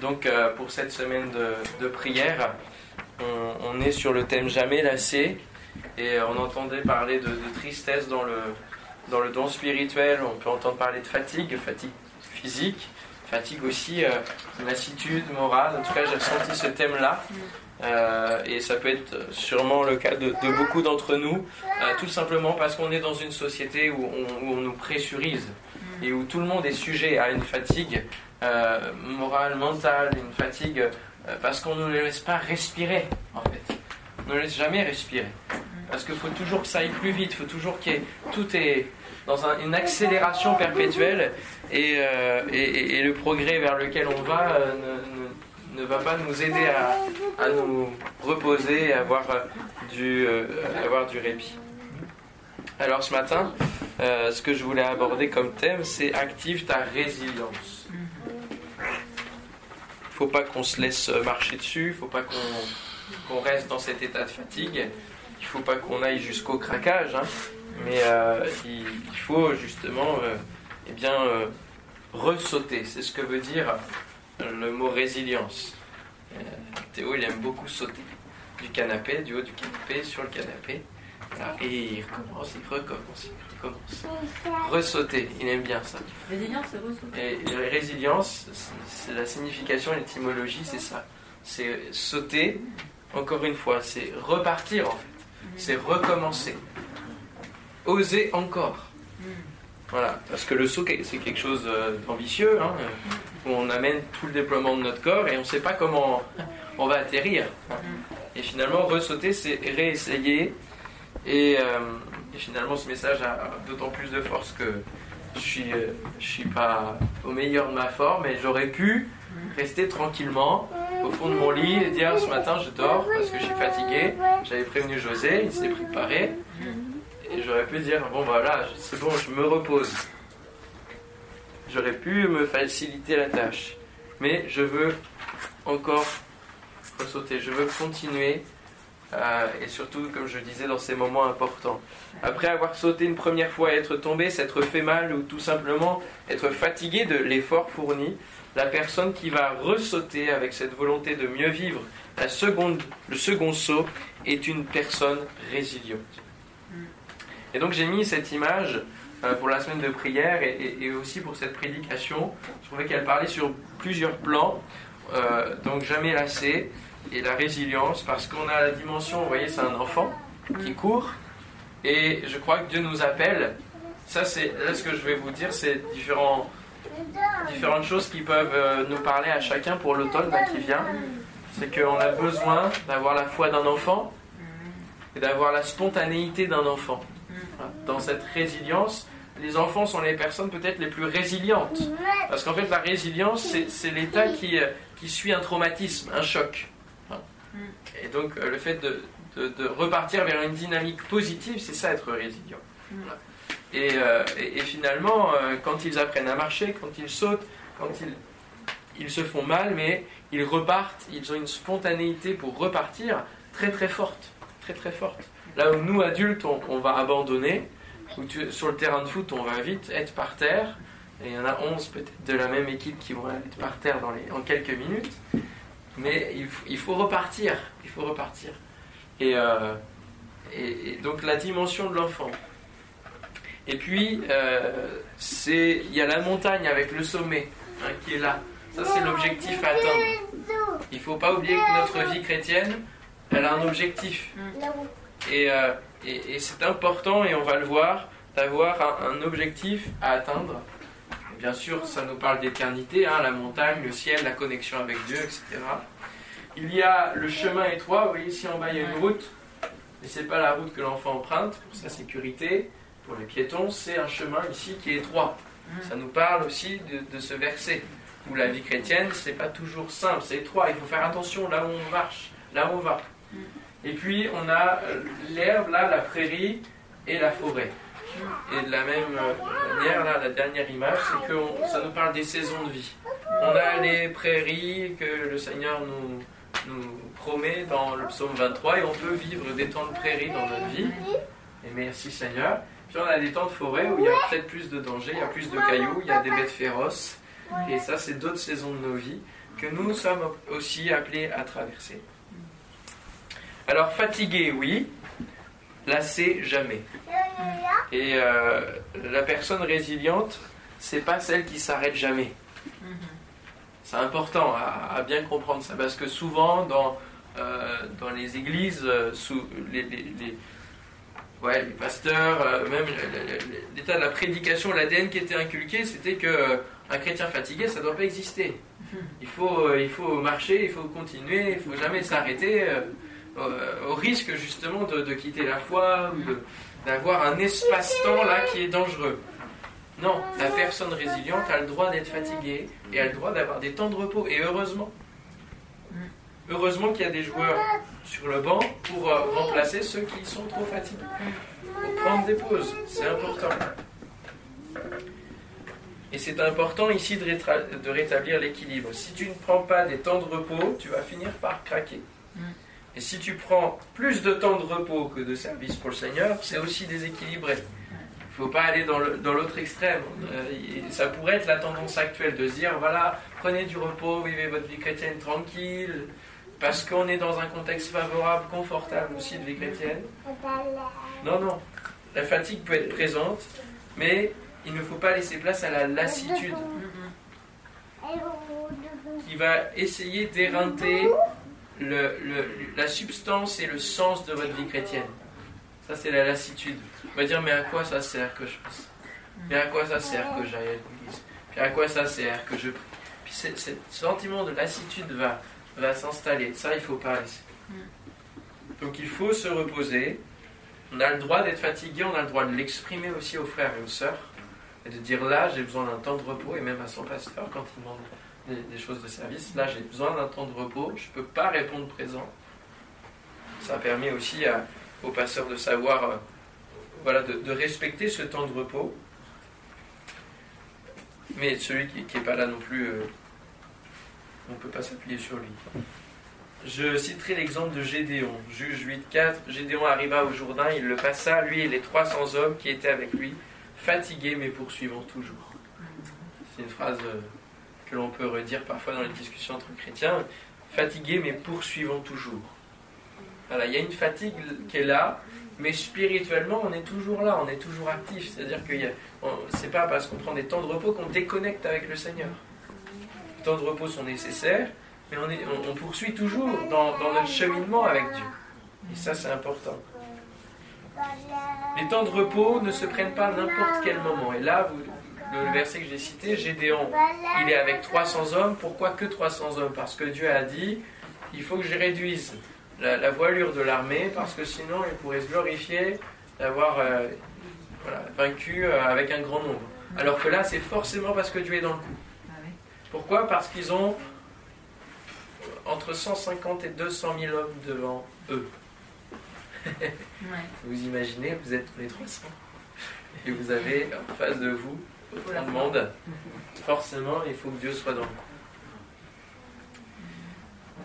Donc euh, pour cette semaine de, prière, on, est sur le thème jamais lassé et on entendait parler de, tristesse dans le, dans le don spirituel, on peut entendre parler de fatigue, fatigue physique, fatigue aussi, euh, lassitude morale. En tout cas, j'ai ressenti ce thème-là. Euh, et ça peut être sûrement le cas de, beaucoup d'entre nous, tout simplement parce qu'on est dans une société où on, nous pressurise et où tout le monde est sujet à une fatigue euh, morale, mentale, une fatigue, euh, parce qu'on ne les laisse pas respirer, en fait. On ne laisse jamais respirer. Parce qu'il faut toujours que ça aille plus vite, il faut toujours que tout est dans une accélération perpétuelle euh, et, et, le progrès vers lequel on va ne, ne, va pas nous aider à, à nous reposer et avoir du, avoir du répit. Alors ce matin, ce que je voulais aborder comme thème, c'est active ta résilience faut pas qu'on se laisse marcher dessus, il faut pas qu'on reste dans cet état de fatigue, il faut pas qu'on aille jusqu'au craquage, hein. mais euh, il, faut justement euh, eh bien, euh, ressauter. C'est ce que veut dire le mot résilience. Théo, il aime beaucoup sauter du canapé, du haut du canapé, sur le canapé. et il recommence, il recommence commence. Ressauter, il aime bien ça. Résilience, c'est ressauter. Et résilience, c'est la signification, l'étymologie, c'est ça. C'est sauter, encore une fois, c'est repartir en fait. C'est recommencer. Oser encore. Voilà, parce que le saut, c'est quelque chose euh, d'ambitieux, hein, où on amène tout le déploiement de notre corps et on ne sait pas comment on va atterrir. Et finalement, ressauter, c'est réessayer et, euh, et finalement, ce message a d'autant plus de force que je suis, euh, suis pas au meilleur de ma forme et j'aurais pu rester tranquillement au fond de mon lit et dire ce matin je dors parce que je suis fatigué. J'avais prévenu José, il s'est préparé et j'aurais pu dire bon voilà, c'est bon, je me repose. J'aurais pu me faciliter la tâche, mais je veux encore ressauter, je veux continuer euh, et surtout, comme je disais, dans ces moments importants. Après avoir sauté une première fois et être tombé, s'être fait mal ou tout simplement être fatigué de l'effort fourni, la personne qui va ressauter avec cette volonté de mieux vivre la seconde, le second saut est une personne résiliente. Et donc j'ai mis cette image euh, pour la semaine de prière et, aussi pour cette prédication. Je trouvais qu'elle parlait sur plusieurs plans, euh, donc jamais lassé et la résilience parce qu'on a la dimension, vous voyez, c'est un enfant qui court et je crois que Dieu nous appelle. Ça, c'est ce que je vais vous dire, c'est différentes choses qui peuvent euh, nous parler à chacun pour l'automne qui vient. C'est qu'on a besoin d'avoir la foi d'un enfant et d'avoir la spontanéité d'un enfant. Dans cette résilience, les enfants sont les personnes peut-être les plus résilientes. Parce qu'en fait, la résilience, c'est l'état euh, qui suit un traumatisme, un choc. Et donc euh, le fait de, repartir vers une dynamique positive, c'est ça être résilient. Mm. Euh, et, finalement, euh, quand ils apprennent à marcher, quand ils sautent, quand ils, ils se font mal, mais ils repartent, ils ont une spontanéité pour repartir très très forte. Très très forte. Là où nous, adultes, on, va abandonner, où sur le terrain de foot, on va vite être par terre, et il y en a 11 peut-être de la même équipe qui vont être par terre dans les, en quelques minutes. Mais il, faut repartir, il faut repartir. Euh, et, donc la dimension de l'enfant. Et puis, euh, il y a la montagne avec le sommet hein, qui est là. Ça, c'est l'objectif à atteindre. Il ne faut pas oublier que notre vie chrétienne, elle a un objectif. Euh, et, et, c'est important, et on va le voir, d'avoir un objectif à atteindre bien sûr, ça nous parle d'éternité, hein, la montagne, le ciel, la connexion avec Dieu, etc. Il y a le chemin étroit, vous voyez ici en bas il y a une route, mais ce n'est pas la route que l'enfant emprunte pour sa sécurité, pour les piétons, c'est un chemin ici qui est étroit. Ça nous parle aussi de, ce verset, où la vie chrétienne, c'est pas toujours simple, c'est étroit, il faut faire attention là où on marche, là où on va. Et puis on a l'herbe, là, la prairie et la forêt. Et de la même manière, là, la dernière image, c'est que ça nous parle des saisons de vie. On a les prairies que le Seigneur nous, promet dans le psaume 23 et on peut vivre des temps de prairie dans notre vie. Et merci Seigneur. Puis on a des temps de forêt où il y a peut-être plus de dangers, il y a plus de cailloux, il y a des bêtes féroces. Et ça, c'est d'autres saisons de nos vies. que nous sommes aussi appelés à traverser. Alors fatigué, oui, lassé, jamais. Et euh, la personne résiliente, c'est pas celle qui s'arrête jamais. C'est important à, bien comprendre ça, parce que souvent dans, euh, dans les églises, euh, sous les, les, ouais, les pasteurs, même l'état de la prédication, l'ADN qui était inculqué, c'était que un chrétien fatigué, ça ne doit pas exister. Il faut, il faut marcher, il faut continuer, il ne faut jamais s'arrêter, au risque justement de, quitter la foi d'avoir un espace-temps là qui est dangereux. Non, la personne résiliente a le droit d'être fatiguée et a le droit d'avoir des temps de repos. Et heureusement, heureusement qu'il y a des joueurs sur le banc pour euh, remplacer ceux qui sont trop fatigués. Pour prendre des pauses, c'est important. Et c'est important ici de, de rétablir l'équilibre. Si tu ne prends pas des temps de repos, tu vas finir par craquer. Et si tu prends plus de temps de repos que de service pour le Seigneur, c'est aussi déséquilibré. Il ne faut pas aller dans l'autre extrême. Euh, ça pourrait être la tendance actuelle de se dire, voilà, prenez du repos, vivez votre vie chrétienne tranquille, parce qu'on est dans un contexte favorable, confortable aussi de vie chrétienne. Non, non. La fatigue peut être présente, mais il ne faut pas laisser place à la lassitude qui va essayer d'éreinter la substance et le sens de votre vie chrétienne. Ça, c'est la lassitude. On va dire, mais à quoi ça sert que je fasse? Mais à quoi ça sert que j'aille à l'église? Puis à quoi ça sert que je Puis ce sentiment de lassitude va, va s'installer. Ça, il ne faut pas laisser. Donc il faut se reposer. On a le droit d'être fatigué, on a le droit de l'exprimer aussi aux frères et aux sœurs. Et de dire là, j'ai besoin d'un temps de repos, et même à son pasteur quand il demande des, choses de service. Là, j'ai besoin d'un temps de repos, je ne peux pas répondre présent. Ça permet aussi aux passeurs de savoir, euh, voilà, de, respecter ce temps de repos. Mais celui qui n'est pas là non plus, euh, on ne peut pas s'appuyer sur lui. Je citerai l'exemple de Gédéon, juge 8.4. Gédéon arriva au Jourdain, il le passa, lui et les 300 hommes qui étaient avec lui, fatigués mais poursuivant toujours. C'est une phrase euh, que l'on peut redire parfois dans les discussions entre chrétiens, fatigué mais poursuivant toujours. Voilà, il y a une fatigue qui est là, mais spirituellement, on est toujours là, on est toujours actif. C'est-à-dire que c'est pas parce qu'on prend des temps de repos qu'on déconnecte avec le Seigneur. Les temps de repos sont nécessaires, mais on, poursuit toujours dans, notre cheminement avec Dieu. Et ça, c'est important. Les temps de repos ne se prennent pas n'importe quel moment. Et là, vous, le verset que j'ai cité, Gédéon, il est avec 300 hommes. Pourquoi que 300 hommes? Parce que Dieu a dit, il faut que je réduise la, voilure de l'armée, parce que sinon il pourrait se glorifier d'avoir euh, vaincu euh, avec un grand nombre. Alors que là, c'est forcément parce que Dieu est dans le coup. Pourquoi? Parce qu'ils ont entre 150 et 200 000 hommes devant eux. Vous imaginez, vous êtes les 300 et vous avez en face de vous autant de monde. Forcément, il faut que Dieu soit dans le coup.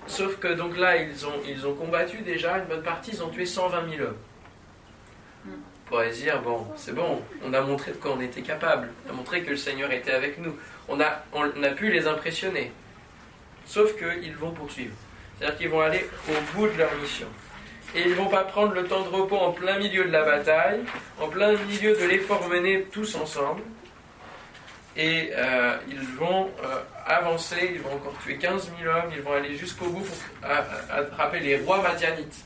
Sauf que donc là, ils ont, ils ont combattu déjà une bonne partie, ils ont tué 120 000 hommes. On pourrait dire, bon, c'est bon, on a montré de quoi on était capable, on a montré que le Seigneur était avec nous, on a, on a pu les impressionner. Sauf qu'ils vont poursuivre. C'est-à-dire qu'ils vont aller au bout de leur mission. Et ils ne vont pas prendre le temps de repos en plein milieu de la bataille, en plein milieu de l'effort mené tous ensemble et euh, ils vont euh, avancer, ils vont encore tuer 15 000 hommes, ils vont aller jusqu'au bout pour attraper les rois madianites.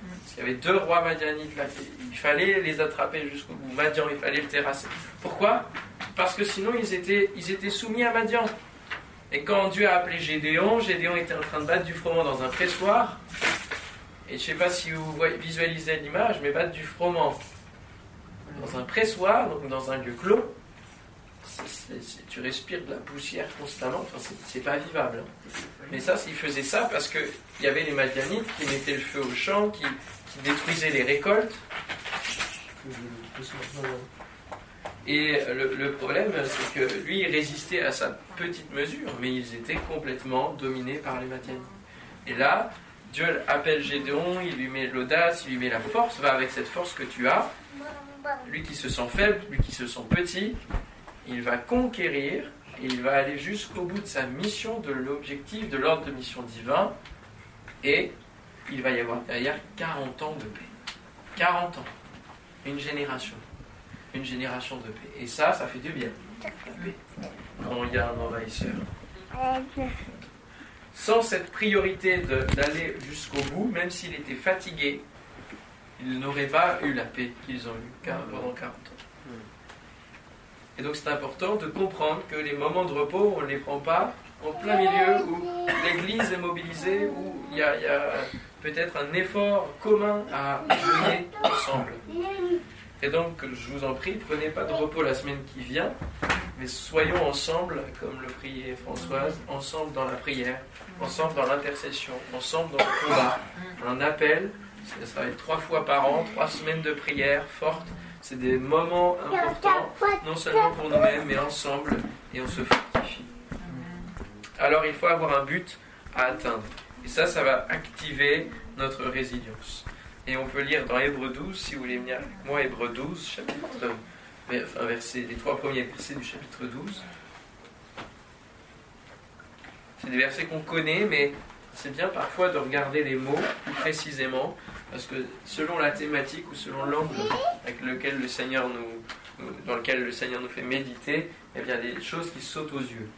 Parce qu'il y avait deux rois madianites là, il fallait les attraper jusqu'au bout. Madian, il fallait le terrasser. Pourquoi? Parce que sinon ils étaient, ils étaient soumis à Madian. Et quand Dieu a appelé Gédéon, Gédéon était en train de battre du froment dans un pressoir. Et je ne sais pas si vous visualisez l'image, mais battre du froment dans un pressoir, donc dans un lieu clos, tu respires de la poussière constamment, enfin, c'est pas vivable. Hein. Mais ça, il faisait ça parce qu'il y avait les Madianites qui mettaient le feu au champ, qui, détruisaient les récoltes. Et le, problème, c'est que lui, il résistait à sa petite mesure, mais ils étaient complètement dominés par les Madianites. Et là, Dieu appelle Gédéon, il lui met l'audace, il lui met la force, va avec cette force que tu as. Lui qui se sent faible, lui qui se sent petit, il va conquérir et il va aller jusqu'au bout de sa mission, de l'objectif, de l'ordre de mission divin, et il va y avoir derrière 40 ans de paix. 40 ans. Une génération. Une génération de paix. Et ça, ça fait du bien. Quand il y a un envahisseur. Sans cette priorité d'aller jusqu'au bout, même s'il était fatigué, il n'aurait pas eu la paix qu'ils ont eue pendant 40 ans. Et donc c'est important de comprendre que les moments de repos, on ne les prend pas en plein milieu où l'Église est mobilisée, où il y a, peut-être un effort commun à mener ensemble. Et donc, je vous en prie, prenez pas de repos la semaine qui vient, mais soyons ensemble, comme le priait Françoise, ensemble dans la prière, ensemble dans l'intercession, ensemble dans le combat. Un appel, ça va être trois fois par an, trois semaines de prière forte. C'est des moments importants, non seulement pour nous-mêmes, mais ensemble, et on se fortifie. Alors il faut avoir un but à atteindre. Et ça, ça va activer notre résilience. Et on peut lire dans Hébreu 12, si vous voulez venir avec moi, Hébreu 12, chapitre, enfin, verset, les trois premiers versets du chapitre 12. C'est des versets qu'on connaît, mais c'est bien parfois de regarder les mots plus précisément, parce que selon la thématique ou selon l'angle avec lequel le Seigneur nous, dans lequel le Seigneur nous fait méditer, il y a des choses qui sautent aux yeux.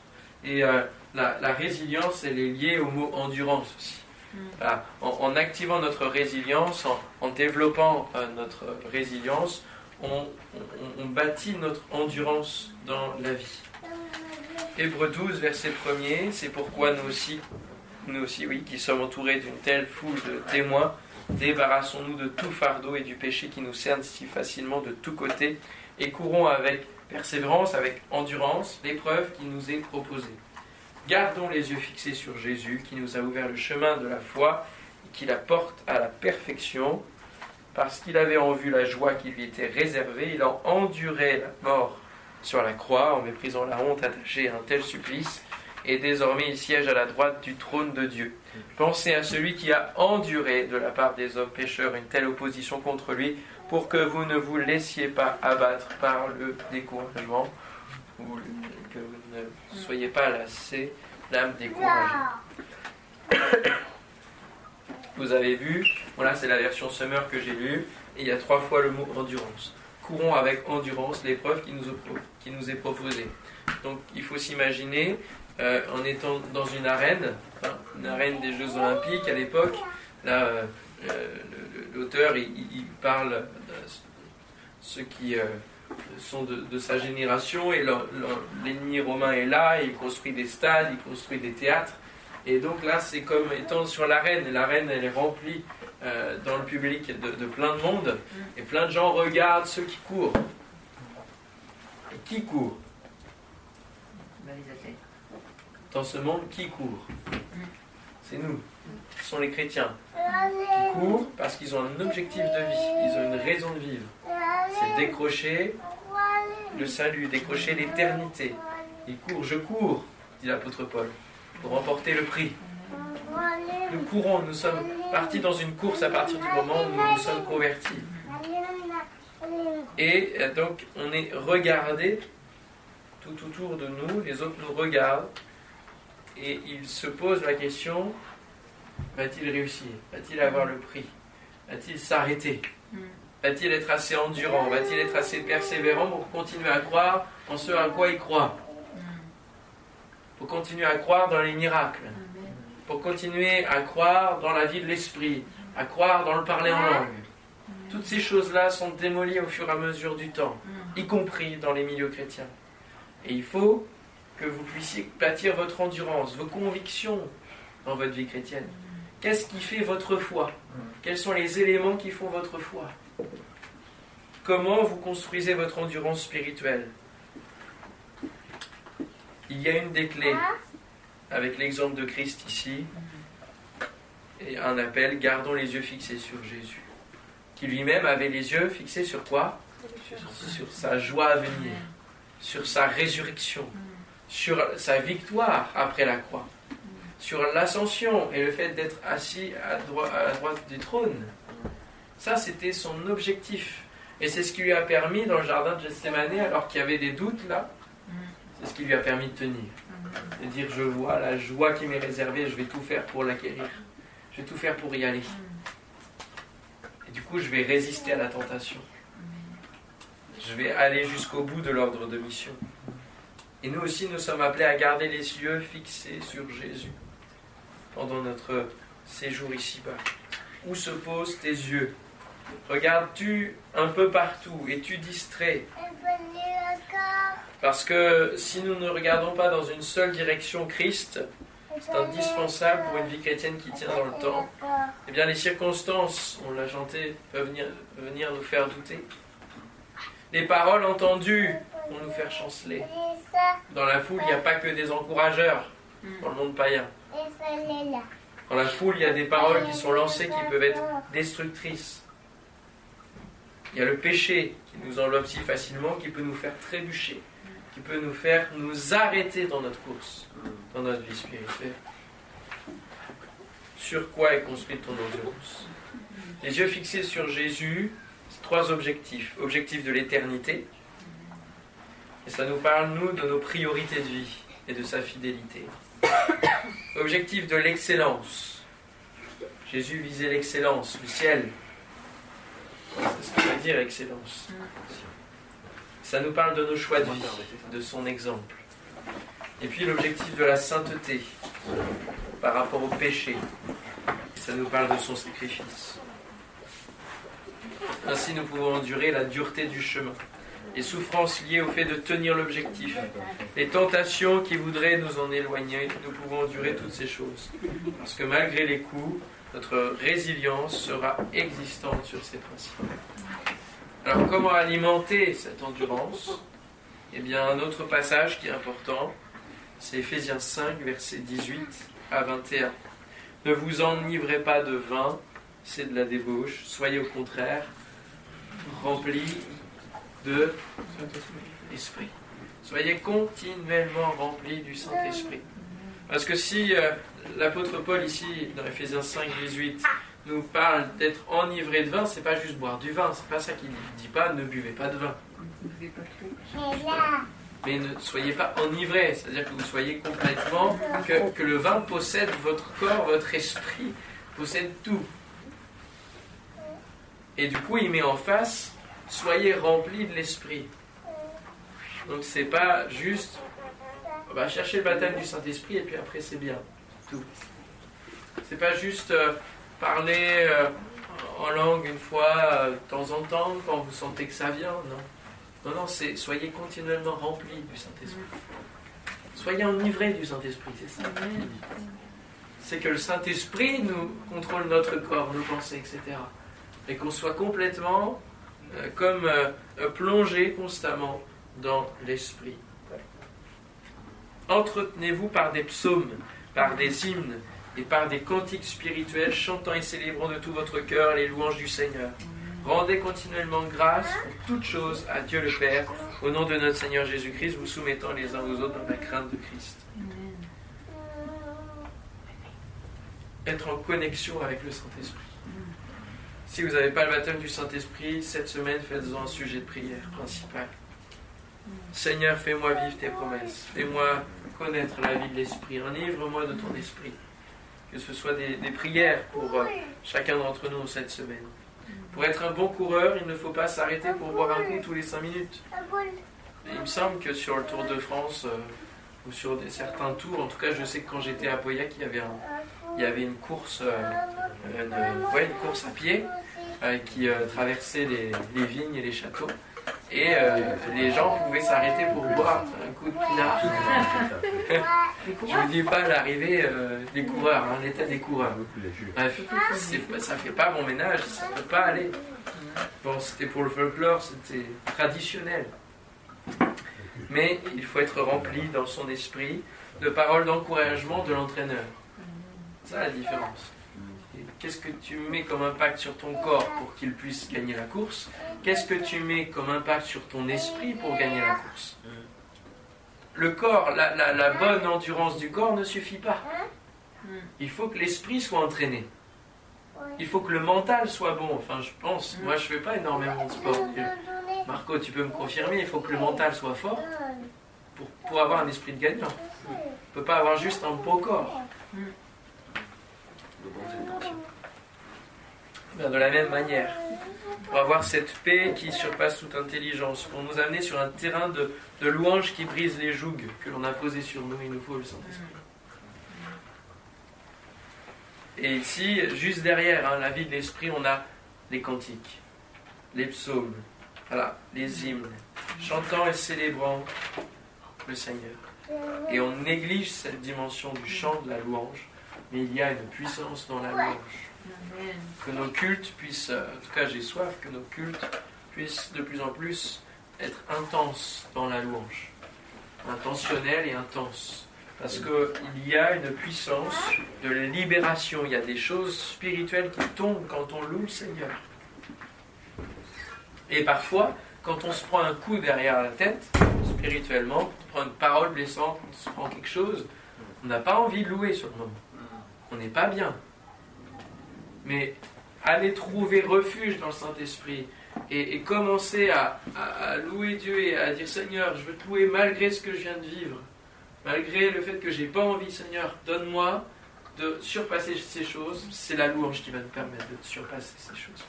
Et euh, la, résilience, elle est liée au mot endurance aussi. Mm. En, activant notre résilience, en, développant euh, notre résilience, on, bâtit notre endurance dans la vie. Hébreu 12, verset 1er, c'est pourquoi nous aussi, nous aussi, oui, qui sommes entourés d'une telle foule de témoins, débarrassons-nous de tout fardeau et du péché qui nous cerne si facilement de tous côtés, et courons avec persévérance, avec endurance, l'épreuve qui nous est proposée. Gardons les yeux fixés sur Jésus qui nous a ouvert le chemin de la foi et qui la porte à la perfection. Parce qu'il avait en vue la joie qui lui était réservée, il en endurait la mort sur la croix en méprisant la honte attachée à un tel supplice. Et désormais il siège à la droite du trône de Dieu. Pensez à celui qui a enduré de la part des hommes pécheurs une telle opposition contre lui pour que vous ne vous laissiez pas abattre par le découragement ou que vous ne soyez pas lassés, l'âme découragée. Vous avez vu, voilà c'est la version Summer que j'ai lue, et il y a trois fois le mot endurance. Courons avec endurance l'épreuve qui nous est proposée. Donc il faut s'imaginer euh, en étant dans une arène, une arène des Jeux Olympiques à l'époque, là euh, l'auteur il, parle de ceux qui euh, sont de, sa génération et l'ennemi romain est là, il construit des stades, il construit des théâtres. Et donc là, c'est comme étant sur l'arène, et l'arène, elle est remplie euh, dans le public de, plein de monde, mm. et plein de gens regardent ceux qui courent. Et qui court? Dans ce monde, qui court mm. C'est nous, ce sont les chrétiens qui courent parce qu'ils ont un objectif de vie, ils ont une raison de vivre. C'est décrocher le salut, décrocher l'éternité. Il court, je cours, dit l'apôtre Paul, pour remporter le prix. Nous courons, nous sommes partis dans une course à partir du moment où nous nous sommes convertis. Et euh, donc on est regardé tout autour de nous, les autres nous regardent, et ils se posent la question, va-t-il réussir? Va-t-il avoir le prix? Va-t-il s'arrêter? Va-t-il être assez endurant? Va-t-il être assez persévérant pour continuer à croire en ce à quoi il croit? Pour continuer à croire dans les miracles. Pour continuer à croire dans la vie de l'esprit. À croire dans le parler en langue. Toutes ces choses-là sont démolies au fur et à mesure du temps, y compris dans les milieux chrétiens. Et il faut que vous puissiez bâtir votre endurance, vos convictions dans votre vie chrétienne. Qu'est-ce qui fait votre foi? Quels sont les éléments qui font votre foi? Comment vous construisez votre endurance spirituelle? Il y a une des clés, avec l'exemple de Christ ici, et un appel, gardons les yeux fixés sur Jésus, qui lui-même avait les yeux fixés sur quoi? Sur sa joie à venir, sur sa résurrection, sur sa victoire après la croix, sur l'ascension et le fait d'être assis à, à la droite du trône. Ça, c'était son objectif. Et c'est ce qui lui a permis dans le jardin de Gethsemane, alors qu'il y avait des doutes là, C'est ce qui lui a permis de tenir. De dire je vois la joie qui m'est réservée, je vais tout faire pour l'acquérir. Je vais tout faire pour y aller. Et du coup, je vais résister à la tentation. Je vais aller jusqu'au bout de l'ordre de mission. Et nous aussi, nous sommes appelés à garder les yeux fixés sur Jésus pendant notre séjour ici-bas. Où se posent tes yeux? Regardes-tu un peu partout Es-tu distrait Parce que si nous ne regardons pas dans une seule direction Christ, c'est indispensable pour une vie chrétienne qui tient dans le temps. Eh bien, les circonstances, on l'a chanté, peuvent venir, venir nous faire douter. Les paroles entendues vont nous faire chanceler. Dans la foule, il n'y a pas que des encourageurs dans le monde païen. Dans la foule, il y a des paroles qui sont lancées qui peuvent être destructrices. Il y a le péché qui nous enveloppe si facilement, qui peut nous faire trébucher, qui peut nous faire nous arrêter dans notre course, dans notre vie spirituelle. Sur quoi est construite ton endurance? Les yeux fixés sur Jésus, trois objectifs. Objectif de l'éternité, et ça nous parle, nous, de nos priorités de vie et de sa fidélité. Objectif de l'excellence. Jésus visait l'excellence, le ciel. C'est ce que veut dire excellence. Ça nous parle de nos choix de vie, de son exemple. Et puis l'objectif de la sainteté par rapport au péché. Ça nous parle de son sacrifice. Ainsi nous pouvons endurer la dureté du chemin les souffrances liées au fait de tenir l'objectif, les tentations qui voudraient nous en éloigner, nous pouvons endurer toutes ces choses. Parce que malgré les coups, notre résilience sera existante sur ces principes. Alors comment alimenter cette endurance? Eh bien un autre passage qui est important, c'est Ephésiens 5, versets 18 à 21. Ne vous enivrez pas de vin, c'est de la débauche, soyez au contraire remplis de Saint-Esprit. Soyez continuellement remplis du Saint-Esprit. Parce que si euh, l'apôtre Paul ici, dans Ephésiens 5, 18, nous parle d'être enivré de vin, c'est pas juste boire du vin, c'est pas ça qu'il ne dit pas, ne buvez pas de vin. Mais ne soyez pas enivré, c'est-à-dire que vous soyez complètement, que le vin possède votre corps, votre esprit, possède tout. Et du coup, il met en face soyez remplis de l'Esprit. Donc c'est pas juste, va chercher le baptême du Saint-Esprit et puis après c'est bien. Tout. C'est pas juste euh, parler euh, en langue une fois euh, de temps en temps quand vous sentez que ça vient, non. Non, non, c'est soyez continuellement remplis du Saint-Esprit. Soyez enivrés du Saint-Esprit, c'est ça. C'est que le Saint-Esprit nous contrôle notre corps, nos pensées, etc. Et qu'on soit complètement euh, comme euh, plongé constamment dans l'esprit. Entretenez-vous par des psaumes, par des hymnes et par des cantiques spirituels, chantant et célébrant de tout votre cœur les louanges du Seigneur. Rendez continuellement grâce pour toutes choses à Dieu le Père, au nom de notre Seigneur Jésus-Christ, vous soumettant les uns aux autres dans la crainte de Christ. Être en connexion avec le Saint-Esprit. Si vous n'avez pas le baptême du Saint-Esprit, cette semaine, faites-en un sujet de prière principal. Seigneur, fais-moi vivre tes promesses. Fais-moi connaître la vie de l'Esprit. Enivre-moi de ton Esprit. Que ce soit des, prières pour euh, chacun d'entre nous cette semaine. Pour être un bon coureur, il ne faut pas s'arrêter pour boire un coup tous les cinq minutes. il me semble que sur le Tour de France, euh, ou sur certains tours, en tout cas, je sais que quand j'étais à Pauillac, il y avait, une course, euh, une course à pied euh, qui euh, traversait les, vignes et les châteaux. Et euh, les gens pouvaient s'arrêter pour boire un coup de pinard. Je ne dis pas l'arrivée des coureurs, hein, l'état des coureurs. Bref, ça fait pas bon ménage, ça ne peut pas aller. Bon, c'était pour le folklore, c'était traditionnel. Mais il faut être rempli dans son esprit de paroles d'encouragement de l'entraîneur. C'est ça la différence. Qu'est-ce que tu mets comme impact sur ton corps pour qu'il puisse gagner la course? Qu'est-ce que tu mets comme impact sur ton esprit pour gagner la course? Le corps, la, bonne endurance du corps ne suffit pas. Il faut que l'esprit soit entraîné. Il faut que le mental soit bon. Enfin, je pense, moi je ne fais pas énormément de sport. Marco, tu peux me confirmer, il faut que le mental soit fort pour, pour avoir un esprit de gagnant. On ne peut pas avoir juste un beau corps. Ben, de la même manière, pour avoir cette paix qui surpasse toute intelligence, pour nous amener sur un terrain de, de louange qui brise les jougs que l'on a posés sur nous, il nous faut le Saint-Esprit. Et ici, juste derrière hein, la vie de l'esprit, on a les cantiques, les psaumes, les hymnes, chantant et célébrant le Seigneur. Et on néglige cette dimension du chant, de la louange, mais il y a une puissance dans la louange. Que nos cultes puissent, en tout cas j'ai soif, que nos cultes puissent de plus en plus être intenses dans la louange. Intentionnels et intenses. Parce qu'il y a une puissance de libération, il y a des choses spirituelles qui tombent quand on loue le Seigneur. Et parfois, quand on se prend un coup derrière la tête, spirituellement, on prend une parole blessante, on se prend quelque chose, on n'a pas envie de louer sur le moment. On n'est pas bien. Mais aller trouver refuge dans le Saint-Esprit et, commencer à, louer Dieu et à dire Seigneur, je veux te louer malgré ce que je viens de vivre, malgré le fait que j'ai pas envie, Seigneur, donne-moi de surpasser ces choses. C'est la louange qui va nous permettre de surpasser ces choses.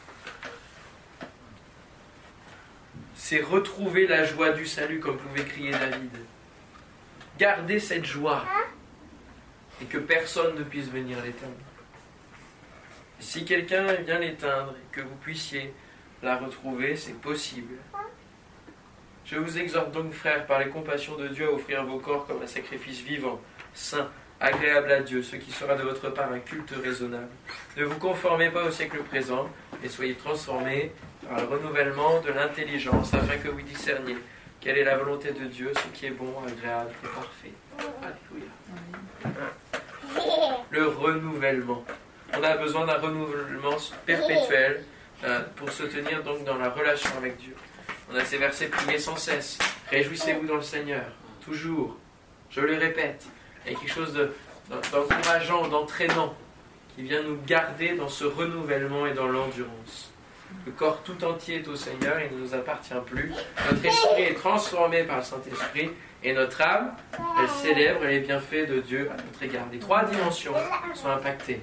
C'est retrouver la joie du salut, comme pouvait crier David. Garder cette joie et que personne ne puisse venir l'éteindre. Si quelqu'un vient l'éteindre et que vous puissiez la retrouver, c'est possible. Je vous exhorte donc, frères, par les compassions de Dieu, à offrir vos corps comme un sacrifice vivant, saint, agréable à Dieu, ce qui sera de votre part un culte raisonnable. Ne vous conformez pas au siècle présent, et soyez transformés par le renouvellement de l'intelligence, afin que vous discerniez quelle est la volonté de Dieu, ce qui est bon, agréable et parfait. Alléluia. Le renouvellement. On a besoin d'un renouvellement perpétuel euh, pour se tenir donc dans la relation avec Dieu. On a ces versets priés sans cesse. Réjouissez-vous dans le Seigneur, toujours. Je le répète. Il y a quelque chose d'encourageant, d'entraînant qui vient nous garder dans ce renouvellement et dans l'endurance. Le corps tout entier est au Seigneur, il ne nous appartient plus. Notre esprit est transformé par le Saint-Esprit et notre âme, elle célèbre les bienfaits de Dieu à notre égard. Les trois dimensions sont impactées.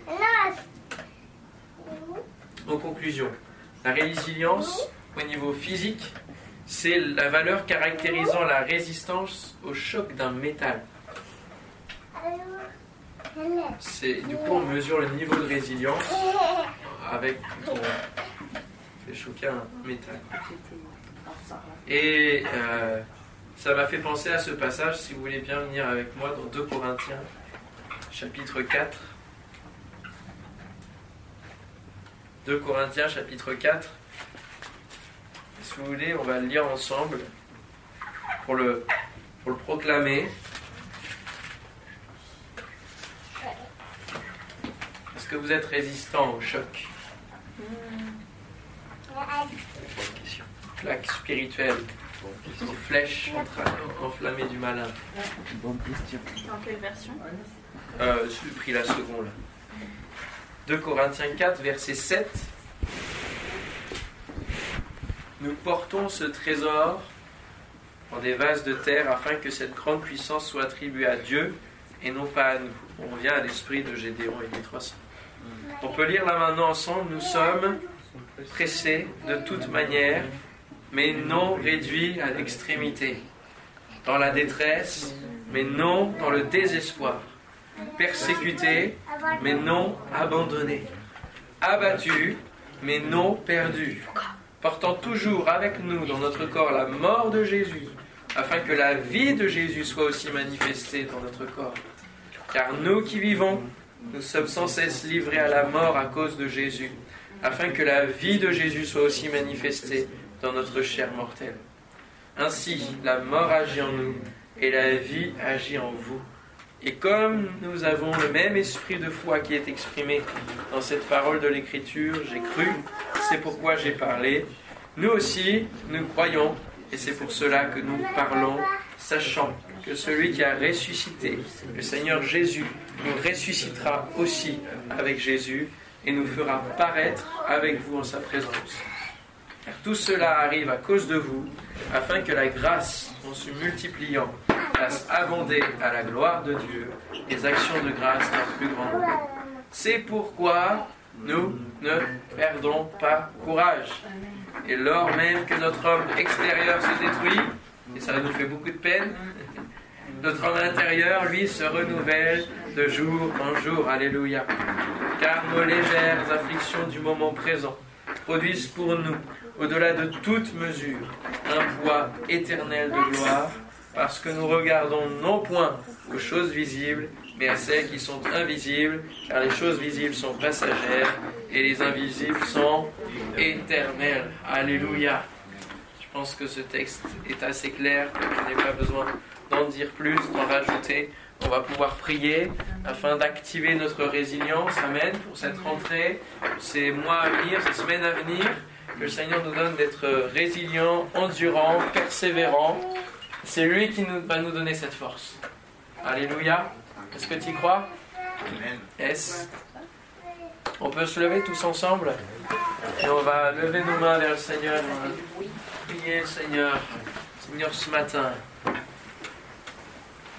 En conclusion, la résilience au niveau physique, c'est la valeur caractérisant la résistance au choc d'un métal. C'est du coup on mesure le niveau de résilience avec ton fait choquer un métal. Et euh, ça m'a fait penser à ce passage, si vous voulez bien venir avec moi dans 2 Corinthiens, chapitre 4. 2 Corinthiens, chapitre 4. Si vous voulez, on va le lire ensemble pour le, pour le proclamer. Est-ce que vous êtes résistant au choc? Plaque spirituelle, aux flèches enflammées du malin. Dans quelle version? Euh, J'ai pris la seconde. 2 Corinthiens 4, verset 7. Nous portons ce trésor dans des vases de terre afin que cette grande puissance soit attribuée à Dieu et non pas à nous. On vient à l'esprit de Gédéon et des 300. On peut lire là maintenant ensemble. Nous sommes pressés de toute manière, mais non réduits à l'extrémité. Dans la détresse, mais non dans le désespoir. Persécutés, mais non abandonnés. Abattus, mais non perdus. Portant toujours avec nous dans notre corps la mort de Jésus, afin que la vie de Jésus soit aussi manifestée dans notre corps. Car nous qui vivons, nous sommes sans cesse livrés à la mort à cause de Jésus, afin que la vie de Jésus soit aussi manifestée dans notre chair mortelle. Ainsi, la mort agit en nous et la vie agit en vous. Et comme nous avons le même esprit de foi qui est exprimé dans cette parole de l'Écriture, j'ai cru, c'est pourquoi j'ai parlé, nous aussi, nous croyons, et c'est pour cela que nous parlons, sachant que celui qui a ressuscité, le Seigneur Jésus, nous ressuscitera aussi avec Jésus et nous fera paraître avec vous en sa présence. Tout cela arrive à cause de vous, afin que la grâce, en se multipliant, fasse abonder à la gloire de Dieu les actions de grâce d'un plus grand nombre. C'est pourquoi nous ne perdons pas courage. Et lors même que notre homme extérieur se détruit, et ça nous fait beaucoup de peine, notre homme intérieur, lui, se renouvelle de jour en jour. Alléluia. Car nos légères afflictions du moment présent produisent pour nous, au-delà de toute mesure, un poids éternel de gloire, parce que nous regardons non point aux choses visibles, mais à celles qui sont invisibles, car les choses visibles sont passagères et les invisibles sont éternelles. Alléluia. Je pense que ce texte est assez clair, je n'ai pas besoin d'en dire plus, d'en rajouter. On va pouvoir prier afin d'activer notre résilience. Amen. Pour cette rentrée, ces mois à venir, ces semaines à venir, que le Seigneur nous donne d'être résilients, endurants, persévérants. C'est lui qui nous, va nous donner cette force. Alléluia. Est-ce que tu y crois? Amen. Yes. On peut se lever tous ensemble et on va lever nos mains vers le Seigneur. Prier le Seigneur. Seigneur, ce matin,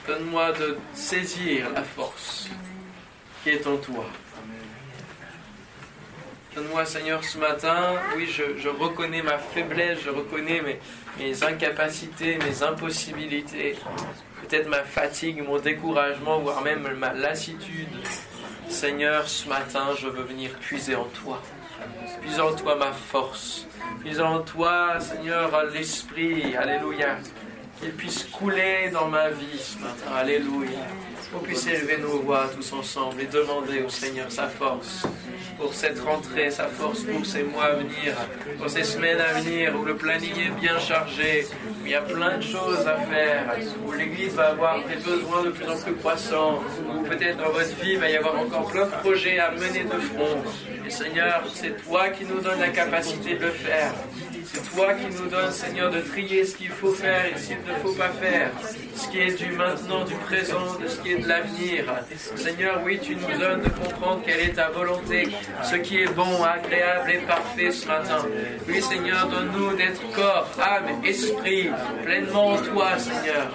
Donne-moi de saisir la force qui est en toi. Donne-moi, Seigneur, ce matin, oui, je, reconnais ma faiblesse, je reconnais mes, incapacités, mes impossibilités, peut-être ma fatigue, mon découragement, voire même ma lassitude. Seigneur, ce matin, je veux venir puiser en toi. Puiser en toi ma force. Puiser en toi, Seigneur, l'esprit. Alléluia qu'il puisse couler dans ma vie ce matin. Alléluia. Qu'on puisse élever nos voix tous ensemble et demander au Seigneur sa force pour cette rentrée, sa force pour ces mois à venir, pour ces semaines à venir où le planning est bien chargé, où il y a plein de choses à faire, où l'Église va avoir des besoins de plus en plus croissants, où peut-être dans votre vie il va y avoir encore plein de projets à mener de front. Seigneur, c'est toi qui nous donnes la capacité de le faire. C'est toi qui nous donnes, Seigneur, de trier ce qu'il faut faire et ce qu'il ne faut pas faire, ce qui est du maintenant, du présent, de ce qui est de l'avenir. Seigneur, oui, tu nous donnes de comprendre quelle est ta volonté, ce qui est bon, agréable et parfait ce matin. Oui, Seigneur, donne-nous d'être corps, âme, esprit, pleinement en toi, Seigneur.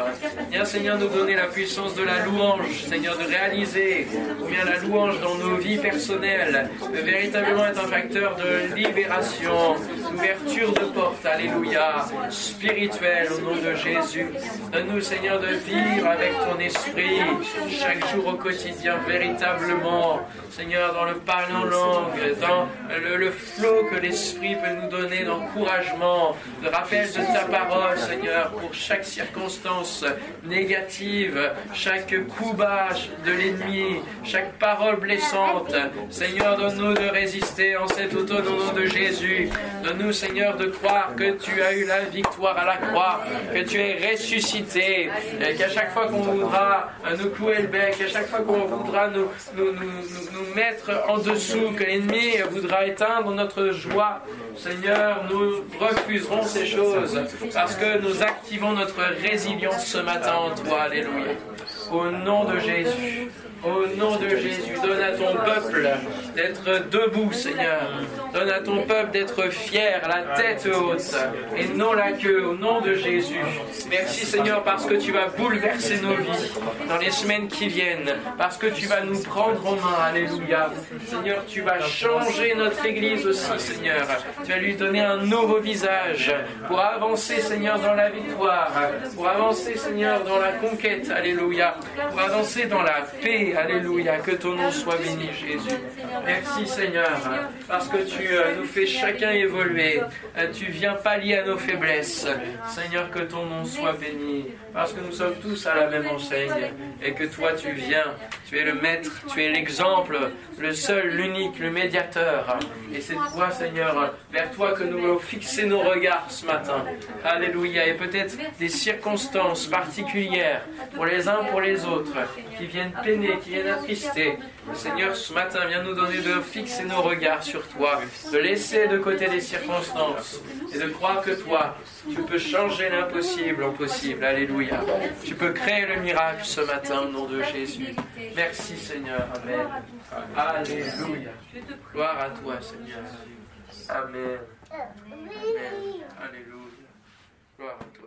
Viens, Seigneur, nous donner la puissance de la louange, Seigneur, de réaliser combien la louange dans nos vies personnelles véritablement être un facteur de libération, d'ouverture de porte, alléluia, spirituelle au nom de Jésus. Donne-nous, Seigneur, de vivre avec ton esprit chaque jour au quotidien, véritablement, Seigneur, dans le parler en langue, dans le, flot que l'esprit peut nous donner d'encouragement, de rappel de ta parole, Seigneur, pour chaque circonstance négative, chaque coup bas de l'ennemi, chaque parole blessante. Seigneur, donne-nous de résister en cet automne au nom de Jésus. Donne-nous, Seigneur, de croire que tu as eu la victoire à la croix, que tu es ressuscité, et qu'à chaque fois qu'on voudra nous clouer le bec, à chaque fois qu'on voudra nous, nous, nous, mettre en dessous, que l'ennemi voudra éteindre notre joie, Seigneur, nous refuserons ces choses parce que nous activons notre résilience ce matin en toi. Alléluia. Au nom de Jésus. Au nom de Jésus, donne à ton peuple d'être debout, Seigneur. Donne à ton peuple d'être fier, la tête haute et non la queue, au nom de Jésus. Merci, Seigneur, parce que tu vas bouleverser nos vies dans les semaines qui viennent, parce que tu vas nous prendre en main. Alléluia. Seigneur, tu vas changer notre Église aussi, Seigneur. Tu vas lui donner un nouveau visage pour avancer, Seigneur, dans la victoire, pour avancer, Seigneur, dans la conquête. Alléluia. Pour avancer dans la paix Alléluia. Que ton nom soit béni, Jésus. Merci, Seigneur, parce que tu euh, nous fais chacun évoluer. Euh, tu viens pallier à nos faiblesses. Seigneur, que ton nom soit béni, parce que nous sommes tous à la même enseigne et que toi, tu viens. Tu es le maître, tu es l'exemple, le seul, l'unique, le médiateur. Et c'est toi, Seigneur, vers toi que nous voulons fixer nos regards ce matin. Alléluia. Et peut-être des circonstances particulières pour les uns, pour les autres, qui viennent peiner qui viennent attrister. Seigneur, ce matin, vient nous donner de fixer nos regards sur toi, de laisser de côté les circonstances et de croire que toi, tu peux changer l'impossible en possible. Alléluia. Tu peux créer le miracle ce matin au nom de Jésus. Merci Seigneur. Amen. Alléluia. Gloire à toi Seigneur. Amen. Amen. Alléluia. Gloire à toi.